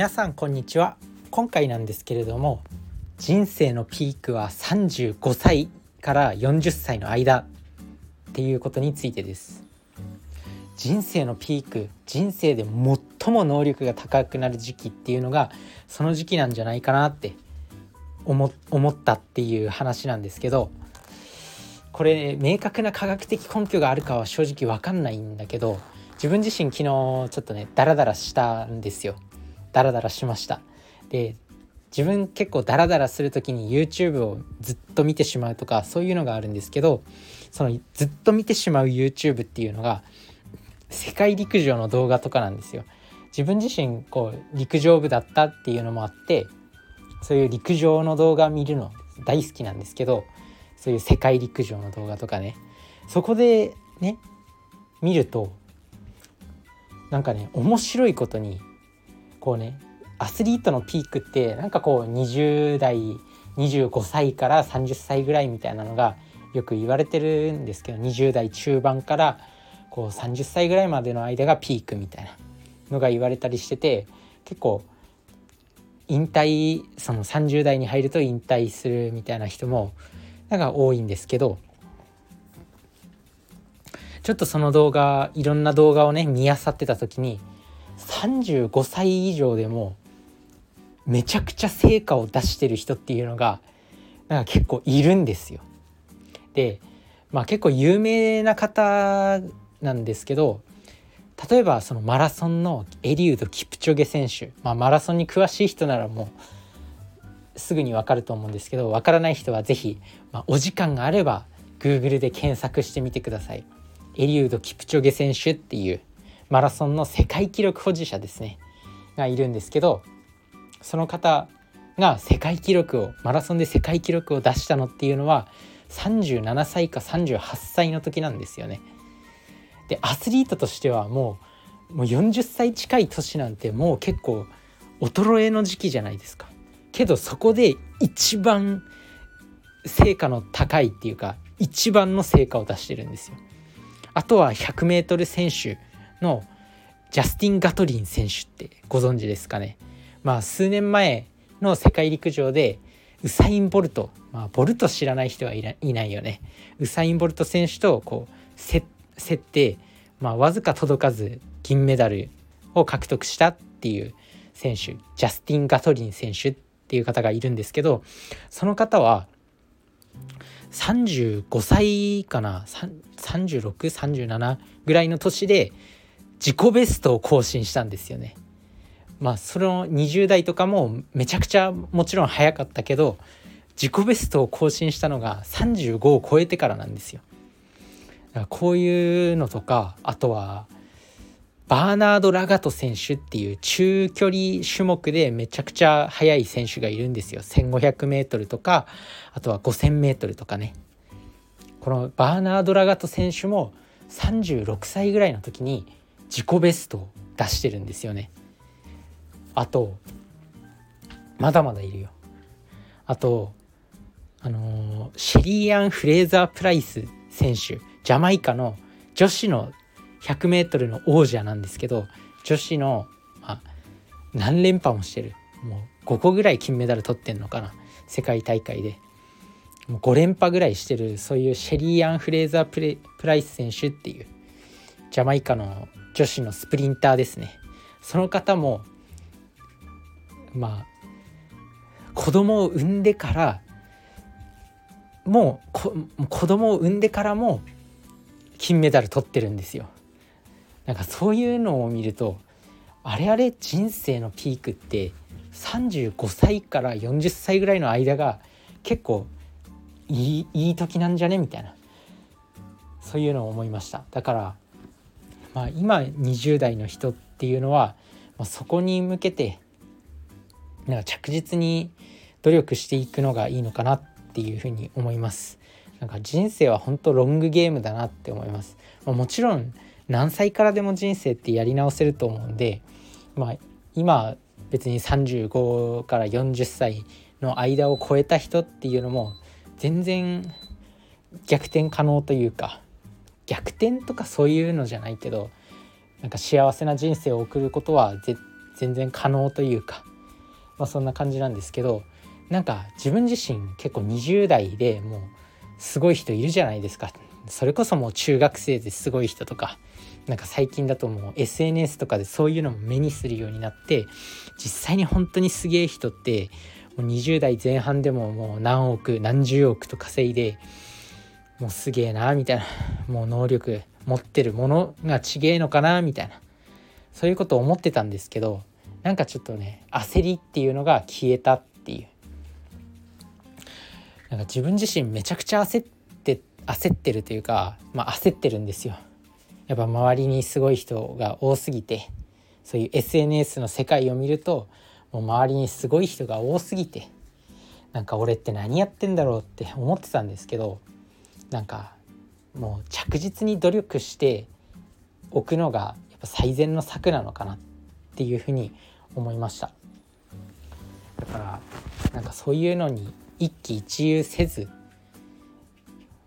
皆さんこんにちは。今回なんですけれども人生のピークは35歳から40歳の間っていうことについてです。人生のピーク人生で最も能力が高くなる時期っていうのがその時期なんじゃないかなって思ったっていう話なんですけどこれ明確な科学的根拠があるかは正直分かんないんだけど自分自身昨日ちょっとねダラダラしたんですよ。ダラダラしました。で自分結構ダラダラする時に YouTube をずっと見てしまうとかそういうのがあるんですけどそのずっと見てしまう YouTube っていうのが世界陸上の動画とかなんですよ。自分自身こう陸上部だったっていうのもあってそういう陸上の動画見るの大好きなんですけどそういう世界陸上の動画とかね。そこでね見るとなんかね面白いことにこうねアスリートのピークってなんかこう20代25歳から30歳ぐらいみたいなのがよく言われてるんですけど20代中盤からこう30歳ぐらいまでの間がピークみたいなのが言われたりしてて結構引退その30代に入ると引退するみたいな人もなんか多いんですけどちょっとその動画いろんな動画をね見漁ってた時に35歳以上でもめちゃくちゃ成果を出してる人っていうのがなんか結構いるんですよ。でまあ結構有名な方なんですけど例えばそのマラソンのエリウド・キプチョゲ選手、まあ、マラソンに詳しい人ならもうすぐに分かると思うんですけど分からない人は是非、まあ、お時間があれば Google で検索してみてください。エリウド・キプチョゲ選手っていうマラソンの世界記録保持者ですねがいるんですけどその方が世界記録をマラソンで世界記録を出したのっていうのは37歳か38歳の時なんですよね。でアスリートとしてはもうもう40歳近い年なんてもう結構衰えの時期じゃないですか。けどそこで一番成果の高いっていうか一番の成果を出してるんですよ。あとは 100m 選手のジャスティン・ガトリン選手ってご存知ですかね。まあ数年前の世界陸上でウサイン・ボルト、まあ、ボルト知らない人はいないよね。ウサイン・ボルト選手とこう競って、まあ、わずか届かず銀メダルを獲得したっていう選手ジャスティン・ガトリン選手っていう方がいるんですけどその方は35歳かな？3637ぐらいの年で自己ベストを更新したんですよね。まあその20代とかもめちゃくちゃもちろん早かったけど自己ベストを更新したのが35を超えてからなんですよ。だからこういうのとかあとはバーナード・ラガト選手っていう中距離種目でめちゃくちゃ速い選手がいるんですよ 1500m とかあとは 5000m とかねこのバーナード・ラガト選手も36歳ぐらいの時に自己ベストを出してるんですよね。あとまだまだいるよ。あとあのー、シェリーアン・フレーザー・プライス選手ジャマイカの女子の 100m の王者なんですけど女子の、まあ、何連覇もしてるもう5個ぐらい金メダル取ってんのかな世界大会でもう5連覇ぐらいしてるそういうシェリーアン・フレーザープレ・プライス選手っていうジャマイカの女子のスプリンターですね。その方もまあ子供を産んでからもう子供を産んでからも金メダル取ってるんですよ。なんかそういうのを見るとあれあれ人生のピークって35歳から40歳ぐらいの間が結構いいいい時なんじゃね？みたいな。そういうのを思いました。だからまあ今20代の人っていうのは、まあ、そこに向けてなんか着実に努力していくのがいいのかなっていうふうに思います。なんか人生は本当ロングゲームだなって思います、まあ、もちろん何歳からでも人生ってやり直せると思うんでまあ今別に35から40歳の間を超えた人っていうのも全然逆転可能というか逆転とかそういうのじゃないけどなんか幸せな人生を送ることは全然可能というか、まあ、そんな感じなんですけどなんか自分自身結構20代でもうすごい人いるじゃないですか。それこそもう中学生ですごい人とかなんか最近だともう SNS とかでそういうのも目にするようになって実際に本当にすげえ人ってもう20代前半でももう何億何十億と稼いでもうすげえなみたいな。もう能力持ってるものがちげえのかなみたいな。そういうことを思ってたんですけどなんかちょっとね焦りっていうのが消えたっていう。なんか自分自身めちゃくちゃ焦って焦ってるというかまあ焦ってるんですよ。やっぱ周りにすごい人が多すぎてそういう SNS の世界を見るともう周りにすごい人が多すぎてなんか俺って何やってんだろうって思ってたんですけどなんかもう着実に努力しておくのがやっぱ最善の策なのかなっていうふうに思いました。だからなんかそういうのに一喜一憂せず、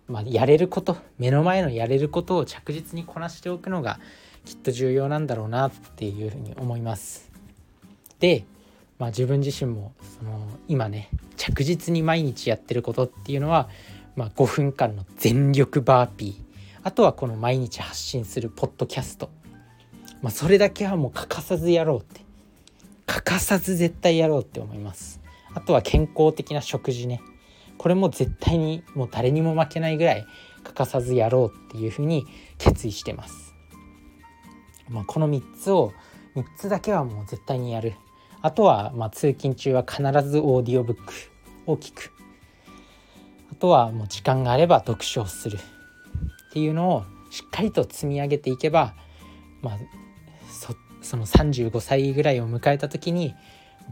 まあ、やれること目の前のやれることを着実にこなしておくのがきっと重要なんだろうなっていうふうに思います。で、まあ、自分自身もその今ね着実に毎日やってることっていうのはまあ、5分間の全力バーピー。あとはこの毎日発信するポッドキャスト、まあ、それだけはもう欠かさずやろうって。欠かさず絶対やろうって思います。あとは健康的な食事ね。これも絶対にもう誰にも負けないぐらい欠かさずやろうっていうふうに決意してます、まあ、この3つを3つだけはもう絶対にやる。あとはまあ通勤中は必ずオーディオブックを聞く。とはもう時間があれば読書をするっていうのをしっかりと積み上げていけば、まあ、そその35歳ぐらいを迎えた時に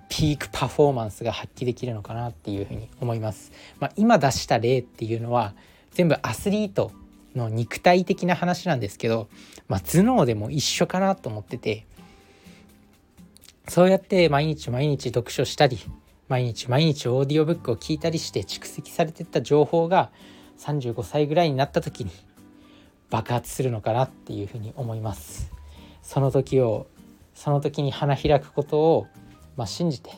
ピークパフォーマンスが発揮できるのかなっていうふうに思います。まあ、今出した例っていうのは全部アスリートの肉体的な話なんですけど、まあ、頭脳でも一緒かなと思っててそうやって毎日毎日読書したり毎日毎日オーディオブックを聞いたりして蓄積されてった情報が35歳ぐらいになった時に爆発するのかなっていうふうに思います。その時をその時に花開くことを、まあ、信じて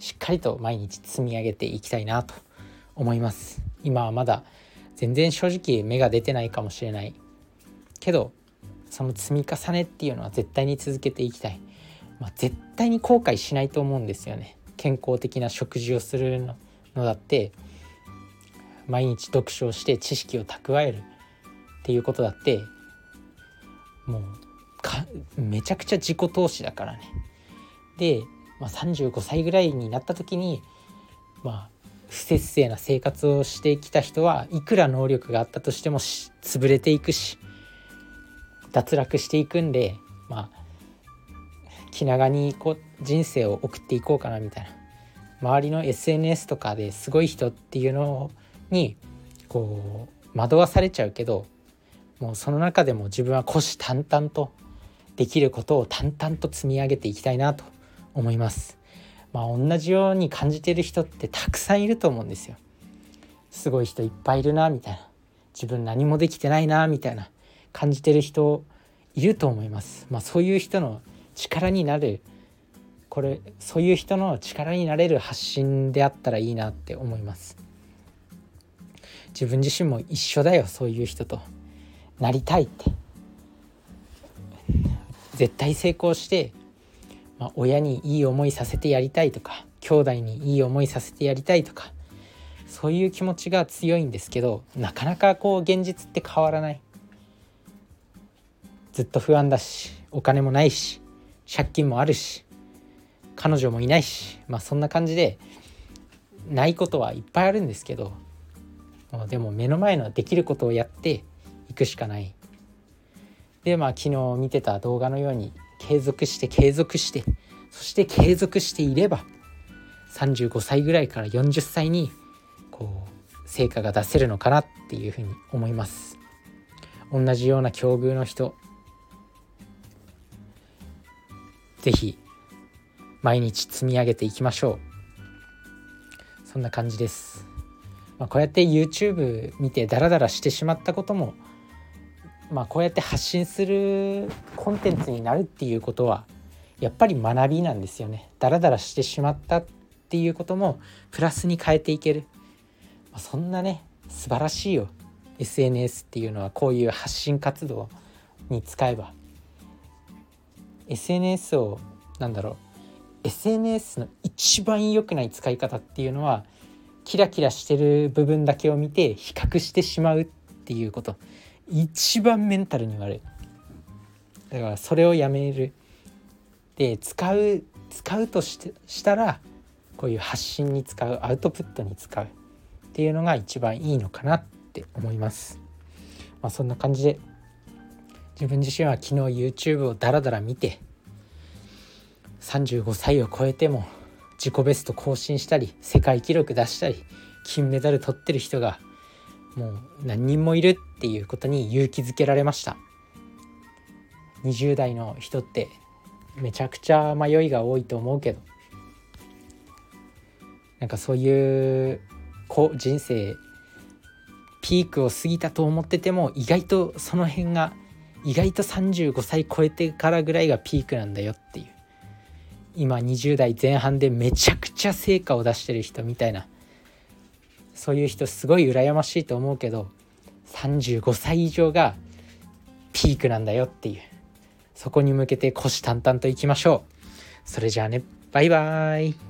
しっかりと毎日積み上げていきたいなと思います。今はまだ全然正直芽が出てないかもしれない。けどその積み重ねっていうのは絶対に続けていきたい、まあ、絶対に後悔しないと思うんですよね。健康的な食事をするのだって毎日読書をして知識を蓄えるっていうことだってもうかめちゃくちゃ自己投資だからね。で、まあ、35歳ぐらいになった時にまあ不節制な生活をしてきた人はいくら能力があったとしても潰れていくし脱落していくんでまあ気長にこう人生を送っていこうかなみたいな周りの SNS とかですごい人っていうのにこう惑わされちゃうけどもうその中でも自分は虎視眈々とできることを淡々と積み上げていきたいなと思います。まあ同じように感じてる人ってたくさんいると思うんですよ。すごい人いっぱいいるなみたいな自分何もできてないなみたいな感じてる人いると思います。まあそういう人の力になるこれそういう人の力になれる発信であったらいいなって思います。自分自身も一緒だよそういう人となりたいって。絶対成功して、まあ、親にいい思いさせてやりたいとか兄弟にいい思いさせてやりたいとかそういう気持ちが強いんですけどなかなかこう現実って変わらない。ずっと不安だしお金もないし借金もあるし彼女もいないしまあそんな感じでないことはいっぱいあるんですけどでも目の前のできることをやっていくしかない。でまあ昨日見てた動画のように継続して継続してそして継続していれば35歳ぐらいから40歳にこう成果が出せるのかなっていうふうに思います。同じような境遇の人是非毎日積み上げていきましょう。そんな感じです、まあ、こうやって YouTube 見てダラダラしてしまったこともまあこうやって発信するコンテンツになるっていうことはやっぱり学びなんですよね。ダラダラしてしまったっていうこともプラスに変えていける、まあ、そんなね素晴らしいよ。SNS っていうのはこういう発信活動に使えば SNS をなんだろう SNS の一番良くない使い方っていうのはキラキラしてる部分だけを見て比較してしまうっていうこと。一番メンタルに悪い。だからそれをやめる。で使う使うとしてしたらこういう発信に使うアウトプットに使うっていうのが一番いいのかなって思います。まあ、そんな感じで自分自身は昨日 YouTube をダラダラ見て35歳を超えても自己ベスト更新したり世界記録出したり金メダル取ってる人がもう何人もいるっていうことに勇気づけられました。20代の人ってめちゃくちゃ迷いが多いと思うけどなんかそういうこう人生ピークを過ぎたと思ってても意外とその辺が意外と35歳超えてからぐらいがピークなんだよっていう。今20代前半でめちゃくちゃ成果を出してる人みたいな。そういう人すごい羨ましいと思うけど35歳以上がピークなんだよっていう。そこに向けて虎視眈々といきましょう。それじゃあね。バイバーイ。